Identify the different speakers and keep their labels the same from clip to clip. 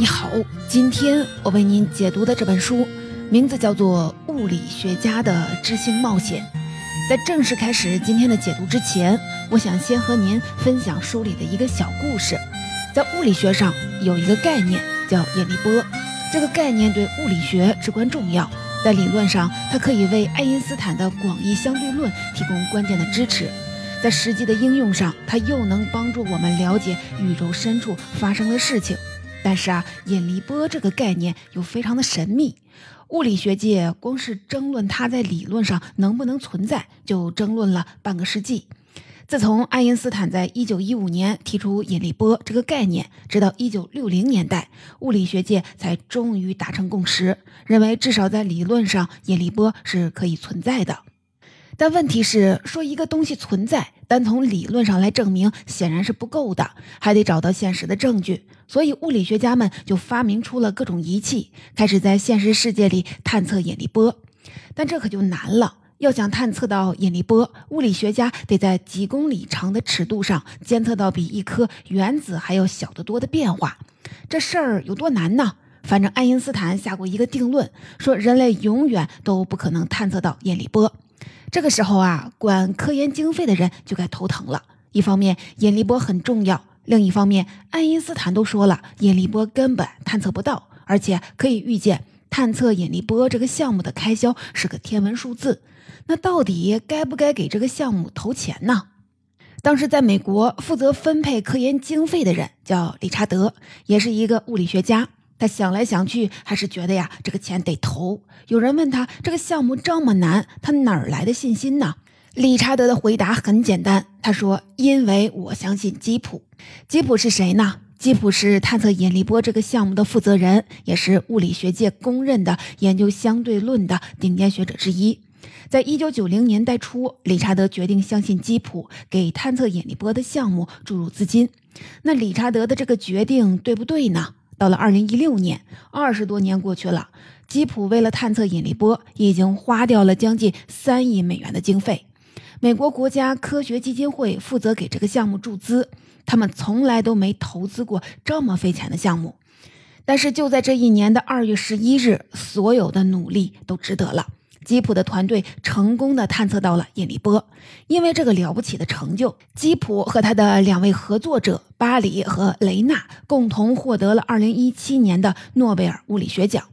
Speaker 1: 你好，今天我为您解读的这本书名字叫做《物理学家的知性冒险》。在正式开始今天的解读之前，我想先和您分享书里的一个小故事。在物理学上有一个概念叫引力波，这个概念对物理学至关重要。在理论上，它可以为爱因斯坦的广义相对论提供关键的支持；在实际的应用上，它又能帮助我们了解宇宙深处发生的事情。但是啊，引力波这个概念又非常的神秘，物理学界光是争论它在理论上能不能存在，就争论了半个世纪。自从爱因斯坦在1915年提出引力波这个概念，直到1960年代，物理学界才终于达成共识，认为至少在理论上，引力波是可以存在的。但问题是，说一个东西存在，单从理论上来证明显然是不够的，还得找到现实的证据。所以，物理学家们就发明出了各种仪器，开始在现实世界里探测引力波。但这可就难了，要想探测到引力波，物理学家得在几公里长的尺度上监测到比一颗原子还要小得多的变化。这事儿有多难呢？反正爱因斯坦下过一个定论，说人类永远都不可能探测到引力波。这个时候啊，管科研经费的人就该头疼了。一方面，引力波很重要；另一方面，爱因斯坦都说了，引力波根本探测不到，而且可以预见，探测引力波这个项目的开销是个天文数字。那到底该不该给这个项目投钱呢？当时在美国负责分配科研经费的人叫理查德，也是一个物理学家。他想来想去，还是觉得呀，这个钱得投。有人问他，这个项目这么难，他哪儿来的信心呢？理查德的回答很简单，他说：“因为我相信吉普。吉普是谁呢？吉普是探测引力波这个项目的负责人，也是物理学界公认的研究相对论的顶尖学者之一。在一九九零年代初，理查德决定相信吉普，给探测引力波的项目注入资金。那理查德的这个决定对不对呢？”到了二零一六年，二十多年过去了，吉普为了探测引力波，已经花掉了将近三亿美元的经费。美国国家科学基金会负责给这个项目注资，他们从来都没投资过这么费钱的项目。但是就在这一年的二月十一日，所有的努力都值得了。吉普的团队成功的探测到了引力波，因为这个了不起的成就，吉普和他的两位合作者巴里和雷纳共同获得了2017年的诺贝尔物理学奖。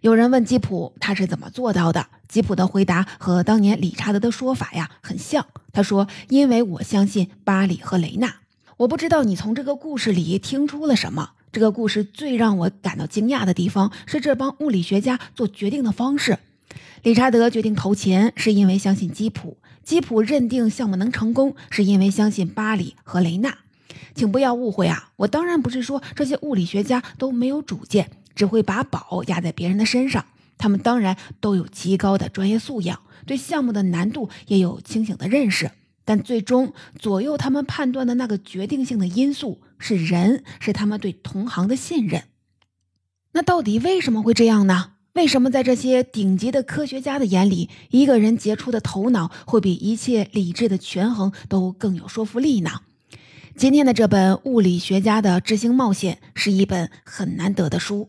Speaker 1: 有人问吉普他是怎么做到的，吉普的回答和当年理查德的说法呀很像。他说：“因为我相信巴里和雷纳。”我不知道你从这个故事里听出了什么。这个故事最让我感到惊讶的地方是这帮物理学家做决定的方式。理查德决定投钱，是因为相信基普；基普认定项目能成功，是因为相信巴里和雷纳。请不要误会啊，我当然不是说这些物理学家都没有主见，只会把宝压在别人的身上。他们当然都有极高的专业素养，对项目的难度也有清醒的认识。但最终左右他们判断的那个决定性的因素是人，是他们对同行的信任。那到底为什么会这样呢？为什么在这些顶级的科学家的眼里，一个人杰出的头脑会比一切理智的权衡都更有说服力呢？今天的这本《物理学家的知行冒险》是一本很难得的书，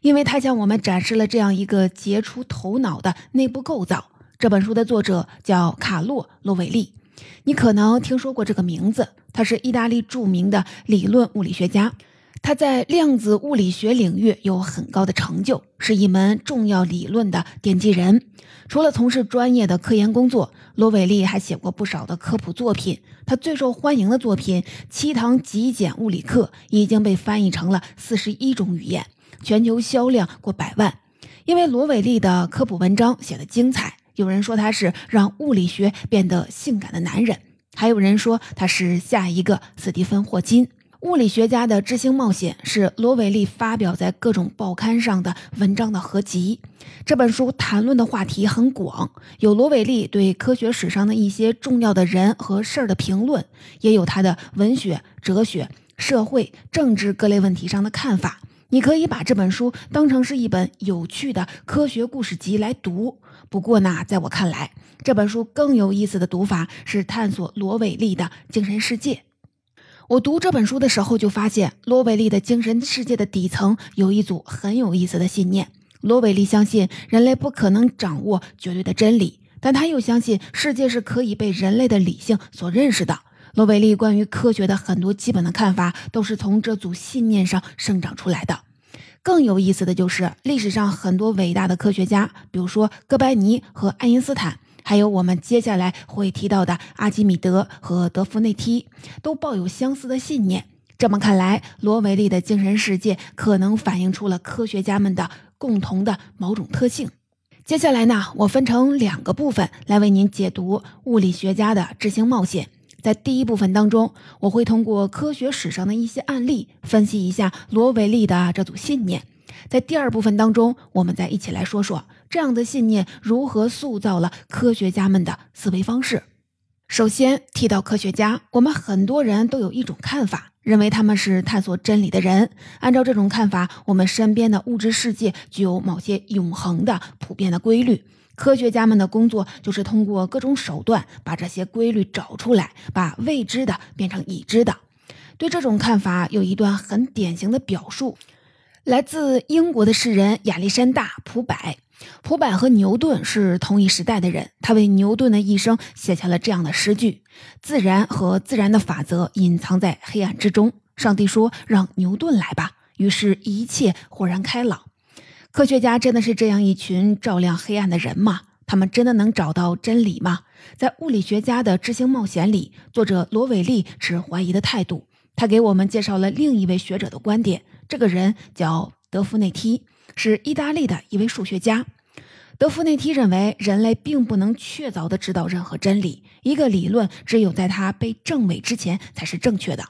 Speaker 1: 因为它向我们展示了这样一个杰出头脑的内部构造。这本书的作者叫卡洛·罗韦利，你可能听说过这个名字，他是意大利著名的理论物理学家。他在量子物理学领域有很高的成就，是一门重要理论的奠基人。除了从事专业的科研工作，罗伟利还写过不少的科普作品。他最受欢迎的作品《七堂极简物理课》已经被翻译成了四十一种语言，全球销量过百万。因为罗伟利的科普文章写得精彩，有人说他是让物理学变得性感的男人，还有人说他是下一个斯蒂芬·霍金。物理学家的知星冒险是罗伟利发表在各种报刊上的文章的合集。这本书谈论的话题很广，有罗伟利对科学史上的一些重要的人和事儿的评论，也有他的文学、哲学、社会、政治各类问题上的看法。你可以把这本书当成是一本有趣的科学故事集来读。不过呢，在我看来，这本书更有意思的读法是探索罗伟利的精神世界。我读这本书的时候就发现，罗伟利的精神世界的底层有一组很有意思的信念。罗伟利相信人类不可能掌握绝对的真理，但他又相信世界是可以被人类的理性所认识的。罗伟利关于科学的很多基本的看法都是从这组信念上生长出来的。更有意思的就是，历史上很多伟大的科学家，比如说哥白尼和爱因斯坦，还有我们接下来会提到的阿基米德和德弗内梯，都抱有相似的信念。这么看来，罗维利的精神世界可能反映出了科学家们的共同的某种特性。接下来呢，我分成两个部分来为您解读物理学家的智行冒险。在第一部分当中，我会通过科学史上的一些案例分析一下罗维利的这组信念。在第二部分当中，我们再一起来说说这样的信念如何塑造了科学家们的思维方式。首先提到科学家，我们很多人都有一种看法，认为他们是探索真理的人。按照这种看法，我们身边的物质世界具有某些永恒的、普遍的规律。科学家们的工作就是通过各种手段把这些规律找出来，把未知的变成已知的。对这种看法有一段很典型的表述，来自英国的诗人亚历山大·普柏。普柏和牛顿是同一时代的人，他为牛顿的一生写下了这样的诗句：“自然和自然的法则隐藏在黑暗之中。上帝说：‘让牛顿来吧。’于是，一切豁然开朗。”科学家真的是这样一群照亮黑暗的人吗？他们真的能找到真理吗？在物理学家的知行冒险里，作者罗伟利持怀疑的态度。他给我们介绍了另一位学者的观点。这个人叫德夫内梯，是意大利的一位数学家。德夫内梯认为，人类并不能确凿地知道任何真理。一个理论只有在它被证伪之前才是正确的。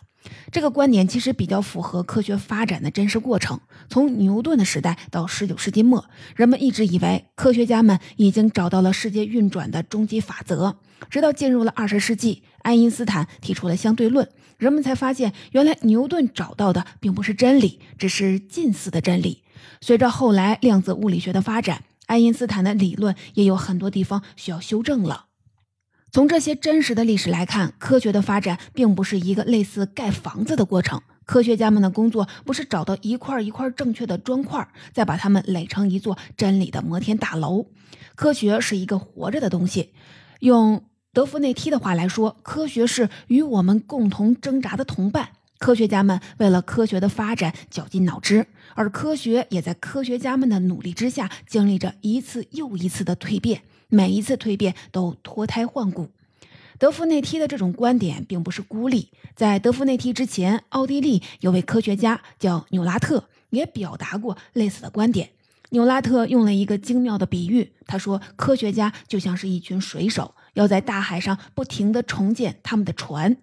Speaker 1: 这个观点其实比较符合科学发展的真实过程。从牛顿的时代到十九世纪末，人们一直以为科学家们已经找到了世界运转的终极法则。直到进入了二十世纪，爱因斯坦提出了相对论，人们才发现，原来牛顿找到的并不是真理，只是近似的真理。随着后来量子物理学的发展，爱因斯坦的理论也有很多地方需要修正了。从这些真实的历史来看，科学的发展并不是一个类似盖房子的过程。科学家们的工作不是找到一块一块正确的砖块，再把它们垒成一座真理的摩天大楼。科学是一个活着的东西。用德弗内梯的话来说，科学是与我们共同挣扎的同伴。科学家们为了科学的发展绞尽脑汁，而科学也在科学家们的努力之下，经历着一次又一次的蜕变。每一次蜕变都脱胎换骨。德夫内梯的这种观点并不是孤立，在德夫内梯之前，奥地利有位科学家叫纽拉特，也表达过类似的观点。纽拉特用了一个精妙的比喻，他说：“科学家就像是一群水手，要在大海上不停地重建他们的船。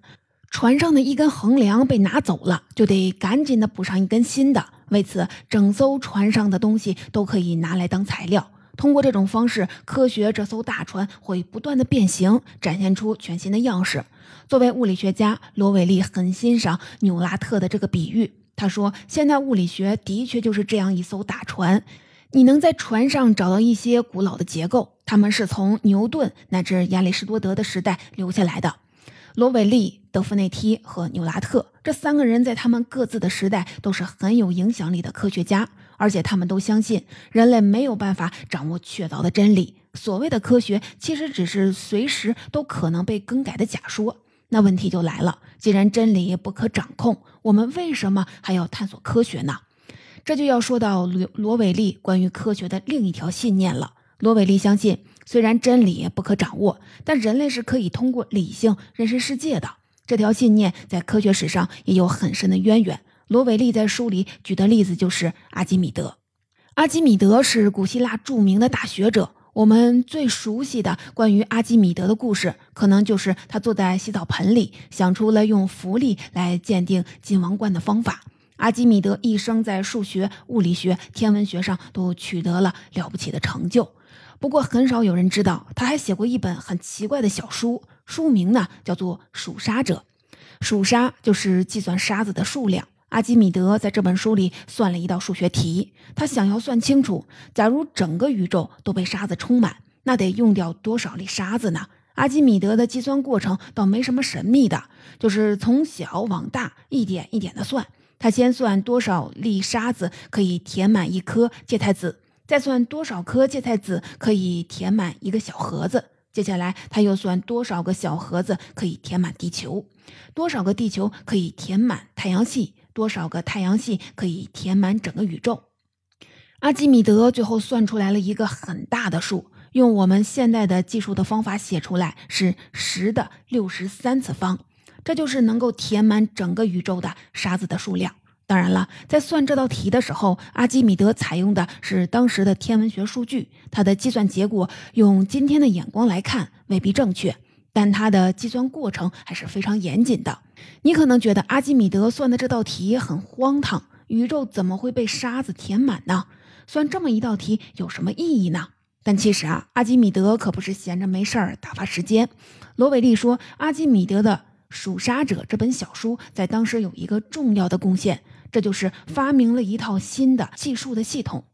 Speaker 1: 船上的一根横梁被拿走了，就得赶紧的补上一根新的。为此，整艘船上的东西都可以拿来当材料。”通过这种方式，科学这艘大船会不断的变形，展现出全新的样式。作为物理学家，罗伟利很欣赏纽拉特的这个比喻。他说：“现代物理学的确就是这样一艘大船，你能在船上找到一些古老的结构，它们是从牛顿乃至亚里士多德的时代留下来的。”罗伟利、德弗内梯和纽拉特这三个人在他们各自的时代都是很有影响力的科学家。而且他们都相信人类没有办法掌握确凿的真理。所谓的科学其实只是随时都可能被更改的假说。那问题就来了：既然真理不可掌控，我们为什么还要探索科学呢？这就要说到罗罗伟利关于科学的另一条信念了。罗伟利相信，虽然真理不可掌握，但人类是可以通过理性认识世界的。这条信念在科学史上也有很深的渊源。罗伟利在书里举的例子就是阿基米德。阿基米德是古希腊著名的大学者，我们最熟悉的关于阿基米德的故事，可能就是他坐在洗澡盆里，想出了用浮力来鉴定金王冠的方法。阿基米德一生在数学、物理学、天文学上都取得了了不起的成就。不过，很少有人知道，他还写过一本很奇怪的小书，书名呢叫做《数沙者》，数沙就是计算沙子的数量。阿基米德在这本书里算了一道数学题，他想要算清楚，假如整个宇宙都被沙子充满，那得用掉多少粒沙子呢？阿基米德的计算过程倒没什么神秘的，就是从小往大一点一点的算。他先算多少粒沙子可以填满一颗芥菜籽，再算多少颗芥菜籽可以填满一个小盒子。接下来他又算多少个小盒子可以填满地球，多少个地球可以填满太阳系，多少个太阳系可以填满整个宇宙。阿基米德最后算出来了一个很大的数。用我们现在的计数的方法写出来是十的六十三次方，这就是能够填满整个宇宙的沙子的数量。当然了，在算这道题的时候，阿基米德采用的是当时的天文学数据，他的计算结果用今天的眼光来看未必正确，但他的计算过程还是非常严谨的。你可能觉得阿基米德算的这道题很荒唐，宇宙怎么会被沙子填满呢？算这么一道题有什么意义呢？但其实啊，阿基米德可不是闲着没事儿打发时间。罗伟利说，阿基米德的《数沙者》这本小书在当时有一个重要的贡献，这就是发明了一套新的计数的系统。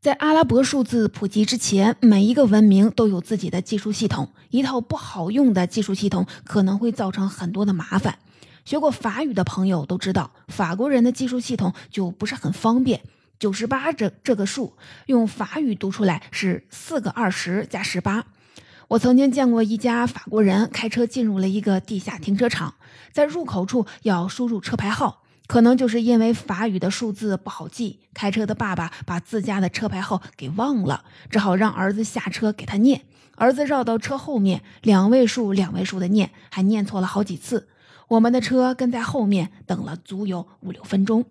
Speaker 1: 在阿拉伯数字普及之前，每一个文明都有自己的计数系统。一套不好用的计数系统可能会造成很多的麻烦。学过法语的朋友都知道，法国人的计数系统就不是很方便。九十八这这个数用法语读出来是四个二十加十八。我曾经见过一家法国人开车进入了一个地下停车场，在入口处要输入车牌号，可能就是因为法语的数字不好记，开车的爸爸把自家的车牌号给忘了，只好让儿子下车给他念。儿子绕到车后面，两位数两位数的念，还念错了好几次。我们的车跟在后面等了足有五六分钟。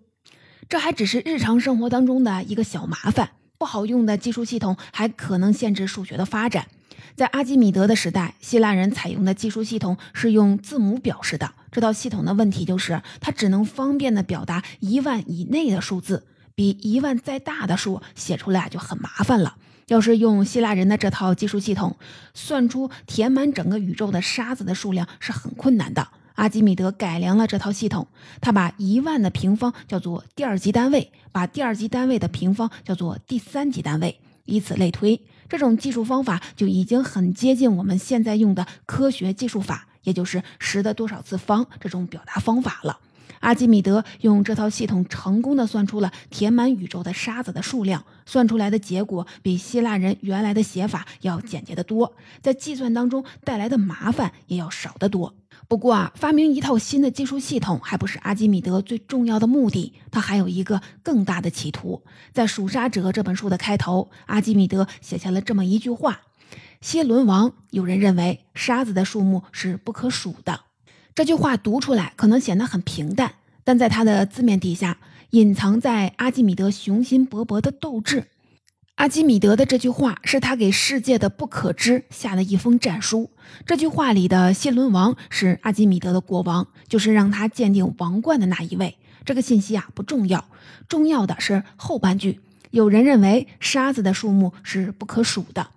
Speaker 1: 这还只是日常生活当中的一个小麻烦，不好用的计数系统还可能限制数学的发展。在阿基米德的时代，希腊人采用的计数系统是用字母表示的。这套系统的问题就是，它只能方便的表达一万以内的数字，比一万再大的数写出来就很麻烦了。要是用希腊人的这套计数系统，算出填满整个宇宙的沙子的数量是很困难的。阿基米德改良了这套系统，他把一万的平方叫做第二级单位，把第二级单位的平方叫做第三级单位，以此类推。这种计数方法就已经很接近我们现在用的科学技术法，也就是十的多少次方这种表达方法了。阿基米德用这套系统成功的算出了填满宇宙的沙子的数量，算出来的结果比希腊人原来的写法要简洁的多，在计算当中带来的麻烦也要少得多。不过啊，发明一套新的计数系统还不是阿基米德最重要的目的，他还有一个更大的企图。在《数沙者》这本书的开头，阿基米德写下了这么一句话：“蝎伦王，有人认为沙子的数目是不可数的。”这句话读出来可能显得很平淡，但在他的字面底下隐藏在阿基米德雄心勃勃的斗志。阿基米德的这句话是他给世界的不可知下的一封战书。这句话里的谢伦王是阿基米德的国王，就是让他鉴定王冠的那一位。这个信息啊不重要，重要的是后半句。有人认为沙子的数目是不可数的。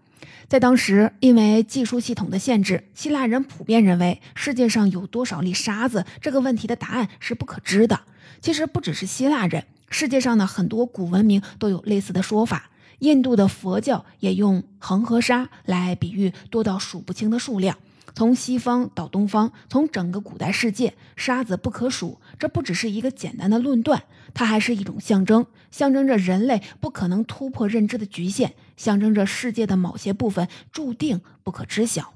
Speaker 1: 在当时，因为计数系统的限制，希腊人普遍认为世界上有多少粒沙子这个问题的答案是不可知的。其实不只是希腊人，世界上的很多古文明都有类似的说法。印度的佛教也用恒河沙来比喻多到数不清的数量。从西方到东方，从整个古代世界，沙子不可数。这不只是一个简单的论断，它还是一种象征，象征着人类不可能突破认知的局限，象征着世界的某些部分注定不可知晓。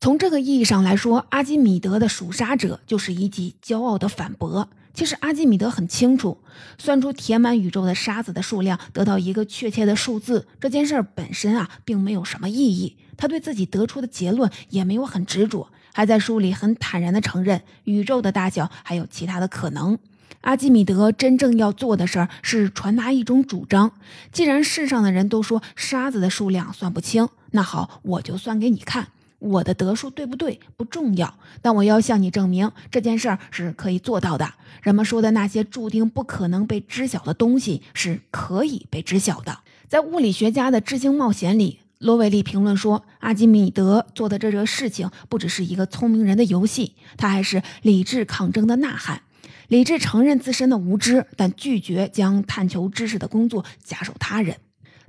Speaker 1: 从这个意义上来说，阿基米德的属沙者就是一记骄傲的反驳。其实阿基米德很清楚，算出填满宇宙的沙子的数量，得到一个确切的数字，这件事本身啊，并没有什么意义。他对自己得出的结论也没有很执着，还在书里很坦然地承认宇宙的大小还有其他的可能。阿基米德真正要做的事儿是传达一种主张：既然世上的人都说沙子的数量算不清，那好，我就算给你看。我的得数对不对不重要，但我要向你证明这件事儿是可以做到的。人们说的那些注定不可能被知晓的东西是可以被知晓的。在物理学家的知行冒险里，罗伟利评论说，阿基米德做的这个事情不只是一个聪明人的游戏，他还是理智抗争的呐喊。理智承认自身的无知，但拒绝将探求知识的工作假手他人。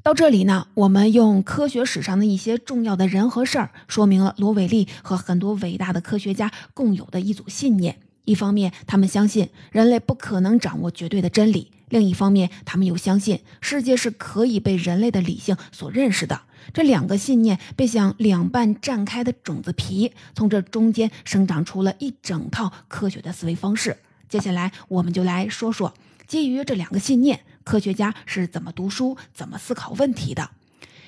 Speaker 1: 到这里呢，我们用科学史上的一些重要的人和事儿，说明了罗伟利和很多伟大的科学家共有的一组信念。一方面，他们相信人类不可能掌握绝对的真理；另一方面，他们又相信世界是可以被人类的理性所认识的。这两个信念被像两半绽开的种子皮，从这中间生长出了一整套科学的思维方式。接下来，我们就来说说基于这两个信念，科学家是怎么读书、怎么思考问题的。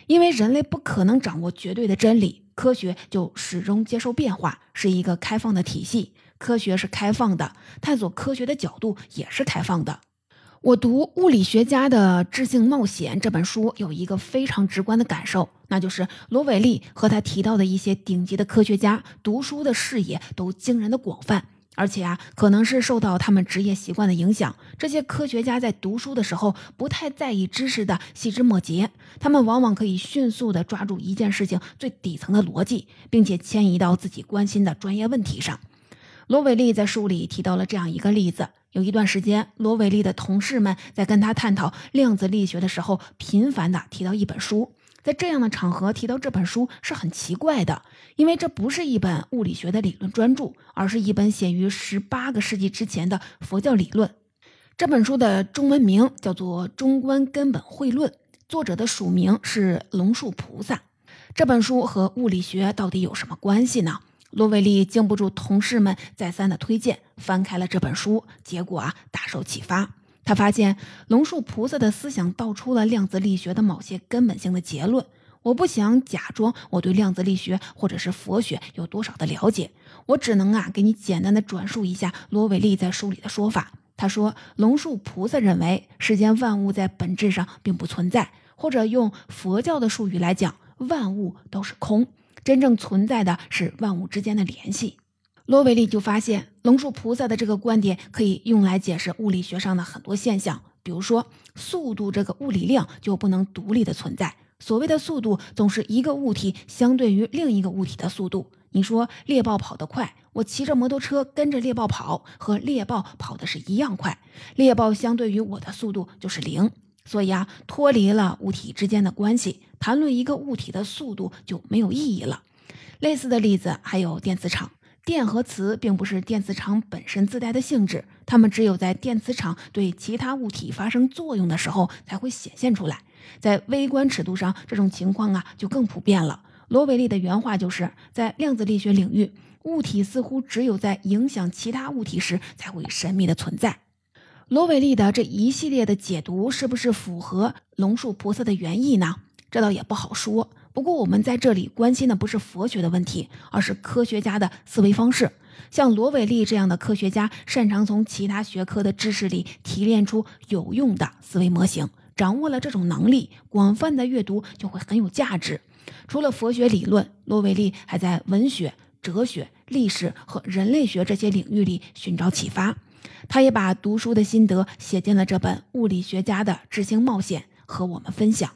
Speaker 1: 因为人类不可能掌握绝对的真理，科学就始终接受变化，是一个开放的体系。科学是开放的，探索科学的角度也是开放的。我读《物理学家的智性冒险》这本书，有一个非常直观的感受，那就是罗韦利和他提到的一些顶级的科学家，读书的视野都惊人的广泛，而且啊，可能是受到他们职业习惯的影响，这些科学家在读书的时候不太在意知识的细枝末节，他们往往可以迅速地抓住一件事情最底层的逻辑，并且迁移到自己关心的专业问题上。罗伟利在书里提到了这样一个例子。有一段时间，罗伟利的同事们在跟他探讨量子力学的时候，频繁地提到一本书。在这样的场合提到这本书是很奇怪的，因为这不是一本物理学的理论专著，而是一本写于十八个世纪之前的佛教理论。这本书的中文名叫做《中观根本会论》，作者的署名是龙树菩萨。这本书和物理学到底有什么关系呢？罗韦利经不住同事们再三的推荐，翻开了这本书，结果啊大受启发。他发现龙树菩萨的思想道出了量子力学的某些根本性的结论。我不想假装我对量子力学或者是佛学有多少的了解，我只能啊给你简单的转述一下罗伟利在书里的说法。他说，龙树菩萨认为世间万物在本质上并不存在，或者用佛教的术语来讲，万物都是空。真正存在的是万物之间的联系。罗维利就发现，龙树菩萨的这个观点可以用来解释物理学上的很多现象，比如说速度这个物理量就不能独立的存在。所谓的速度，总是一个物体相对于另一个物体的速度。你说猎豹跑得快，我骑着摩托车跟着猎豹跑，和猎豹跑的是一样快。猎豹相对于我的速度就是零。所以啊，脱离了物体之间的关系，谈论一个物体的速度就没有意义了。类似的例子还有电磁场，电和磁并不是电磁场本身自带的性质，它们只有在电磁场对其他物体发生作用的时候才会显现出来。在微观尺度上，这种情况啊就更普遍了。罗韦利的原话就是在量子力学领域，物体似乎只有在影响其他物体时才会神秘的存在。罗韦利的这一系列的解读是不是符合龙树菩萨的原意呢？这倒也不好说。不过我们在这里关心的不是佛学的问题，而是科学家的思维方式。像罗韦利这样的科学家，擅长从其他学科的知识里提炼出有用的思维模型。掌握了这种能力，广泛的阅读就会很有价值。除了佛学理论，罗韦利还在文学、哲学、历史和人类学这些领域里寻找启发。他也把读书的心得写进了这本《物理学家的智星冒险》，和我们分享。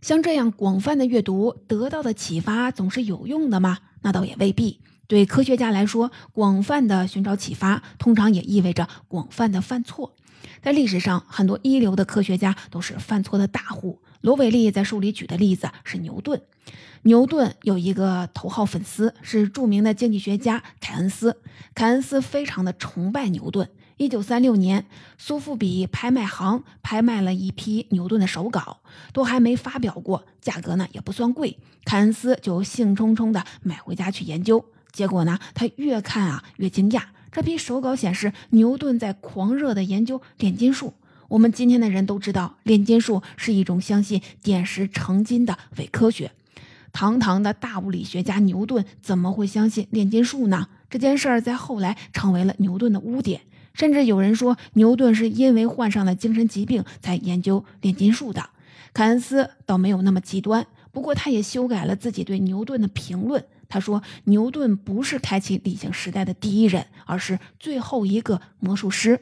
Speaker 1: 像这样广泛的阅读得到的启发总是有用的吗？那倒也未必。对科学家来说，广泛的寻找启发，通常也意味着广泛的犯错。在历史上，很多一流的科学家都是犯错的大户。罗韦利在书里举的例子是牛顿。牛顿有一个头号粉丝，是著名的经济学家凯恩斯。凯恩斯非常的崇拜牛顿。一九三六年，苏富比拍卖行拍卖了一批牛顿的手稿，都还没发表过，价格呢也不算贵。凯恩斯就兴冲冲的买回家去研究。结果呢，他越看啊越惊讶。这批手稿显示，牛顿在狂热的研究炼金术。我们今天的人都知道，炼金术是一种相信点石成金的伪科学。堂堂的大物理学家牛顿怎么会相信炼金术呢？这件事儿在后来成为了牛顿的污点。甚至有人说，牛顿是因为患上了精神疾病才研究炼金术的。凯恩斯倒没有那么极端，不过他也修改了自己对牛顿的评论。他说，牛顿不是开启理性时代的第一人，而是最后一个魔术师。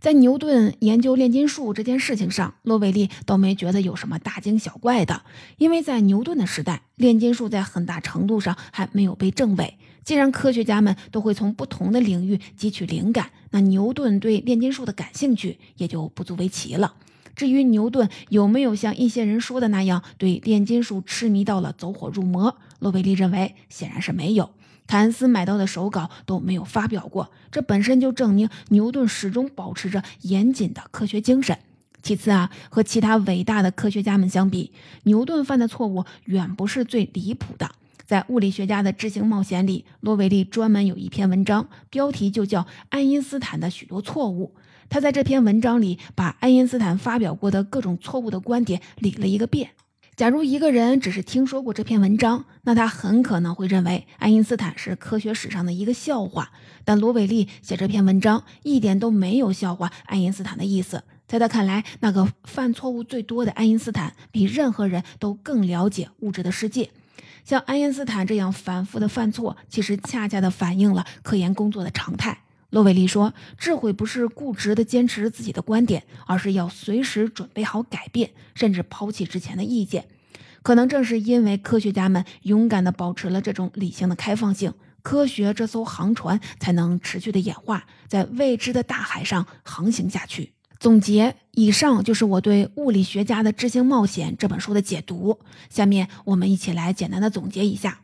Speaker 1: 在牛顿研究炼金术这件事情上，罗韦利倒没觉得有什么大惊小怪的，因为在牛顿的时代，炼金术在很大程度上还没有被证伪。既然科学家们都会从不同的领域汲取灵感，那牛顿对炼金术的感兴趣也就不足为奇了。至于牛顿有没有像一些人说的那样对炼金术痴迷到了走火入魔，洛贝利认为显然是没有。凯恩斯买到的手稿都没有发表过，这本身就证明牛顿始终保持着严谨的科学精神。其次啊，和其他伟大的科学家们相比，牛顿犯的错误远不是最离谱的。在《物理学家的智行冒险》里，罗维利专门有一篇文章，标题就叫《爱因斯坦的许多错误》。他在这篇文章里把爱因斯坦发表过的各种错误的观点理了一个遍。假如一个人只是听说过这篇文章，那他很可能会认为爱因斯坦是科学史上的一个笑话。但罗伟利写这篇文章一点都没有笑话爱因斯坦的意思。在他看来，那个犯错误最多的爱因斯坦比任何人都更了解物质的世界。像爱因斯坦这样反复的犯错，其实恰恰的反映了科研工作的常态。罗伟利说：“智慧不是固执的坚持自己的观点，而是要随时准备好改变，甚至抛弃之前的意见。可能正是因为科学家们勇敢地保持了这种理性的开放性，科学这艘航船才能持续的演化，在未知的大海上航行下去。”总结：以上就是我对《物理学家的智性冒险》这本书的解读。下面我们一起来简单的总结一下。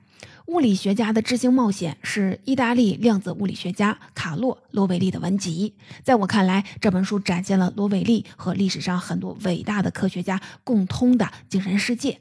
Speaker 1: 物理学家的智性冒险是意大利量子物理学家卡洛·罗维利的文集。在我看来，这本书展现了罗维利和历史上很多伟大的科学家共通的精神世界。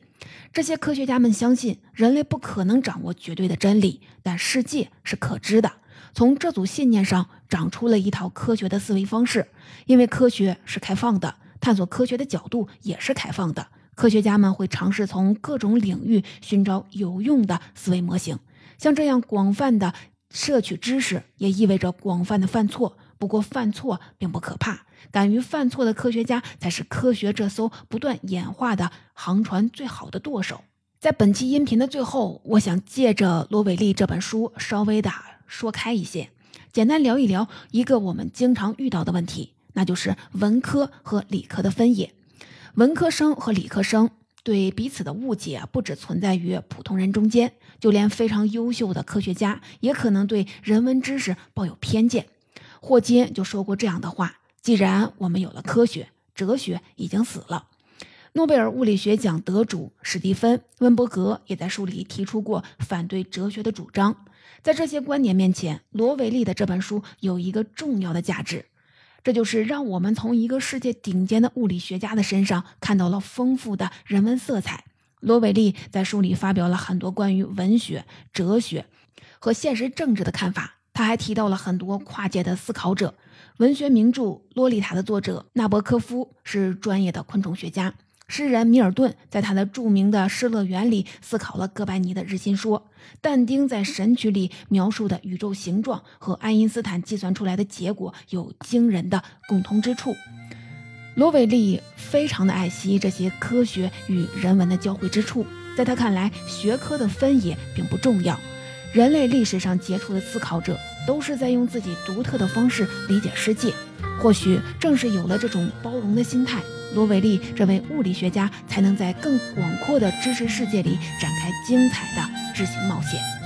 Speaker 1: 这些科学家们相信人类不可能掌握绝对的真理，但世界是可知的。从这组信念上长出了一套科学的思维方式。因为科学是开放的，探索科学的角度也是开放的。科学家们会尝试从各种领域寻找有用的思维模型，像这样广泛的摄取知识，也意味着广泛的犯错。不过，犯错并不可怕，敢于犯错的科学家才是科学这艘不断演化的航船最好的舵手。在本期音频的最后，我想借着罗伟利这本书，稍微的说开一些，简单聊一聊一个我们经常遇到的问题，那就是文科和理科的分野。文科生和理科生对彼此的误解不只存在于普通人中间，就连非常优秀的科学家也可能对人文知识抱有偏见。霍金就说过这样的话：“既然我们有了科学，哲学已经死了。”诺贝尔物理学奖得主史蒂芬·温伯格也在书里提出过反对哲学的主张。在这些观点面前，罗维利的这本书有一个重要的价值。这就是让我们从一个世界顶尖的物理学家的身上看到了丰富的人文色彩。罗伟利在书里发表了很多关于文学、哲学和现实政治的看法。他还提到了很多跨界的思考者。文学名著《洛丽塔》的作者纳博科夫是专业的昆虫学家。诗人米尔顿在他的著名的《失乐园》里思考了哥白尼的日心说，但丁在《神曲》里描述的宇宙形状和爱因斯坦计算出来的结果有惊人的共通之处。罗伟利非常的爱惜这些科学与人文的交汇之处，在他看来，学科的分野并不重要。人类历史上杰出的思考者都是在用自己独特的方式理解世界，或许正是有了这种包容的心态。罗维利这位物理学家才能在更广阔的知识世界里展开精彩的智行冒险。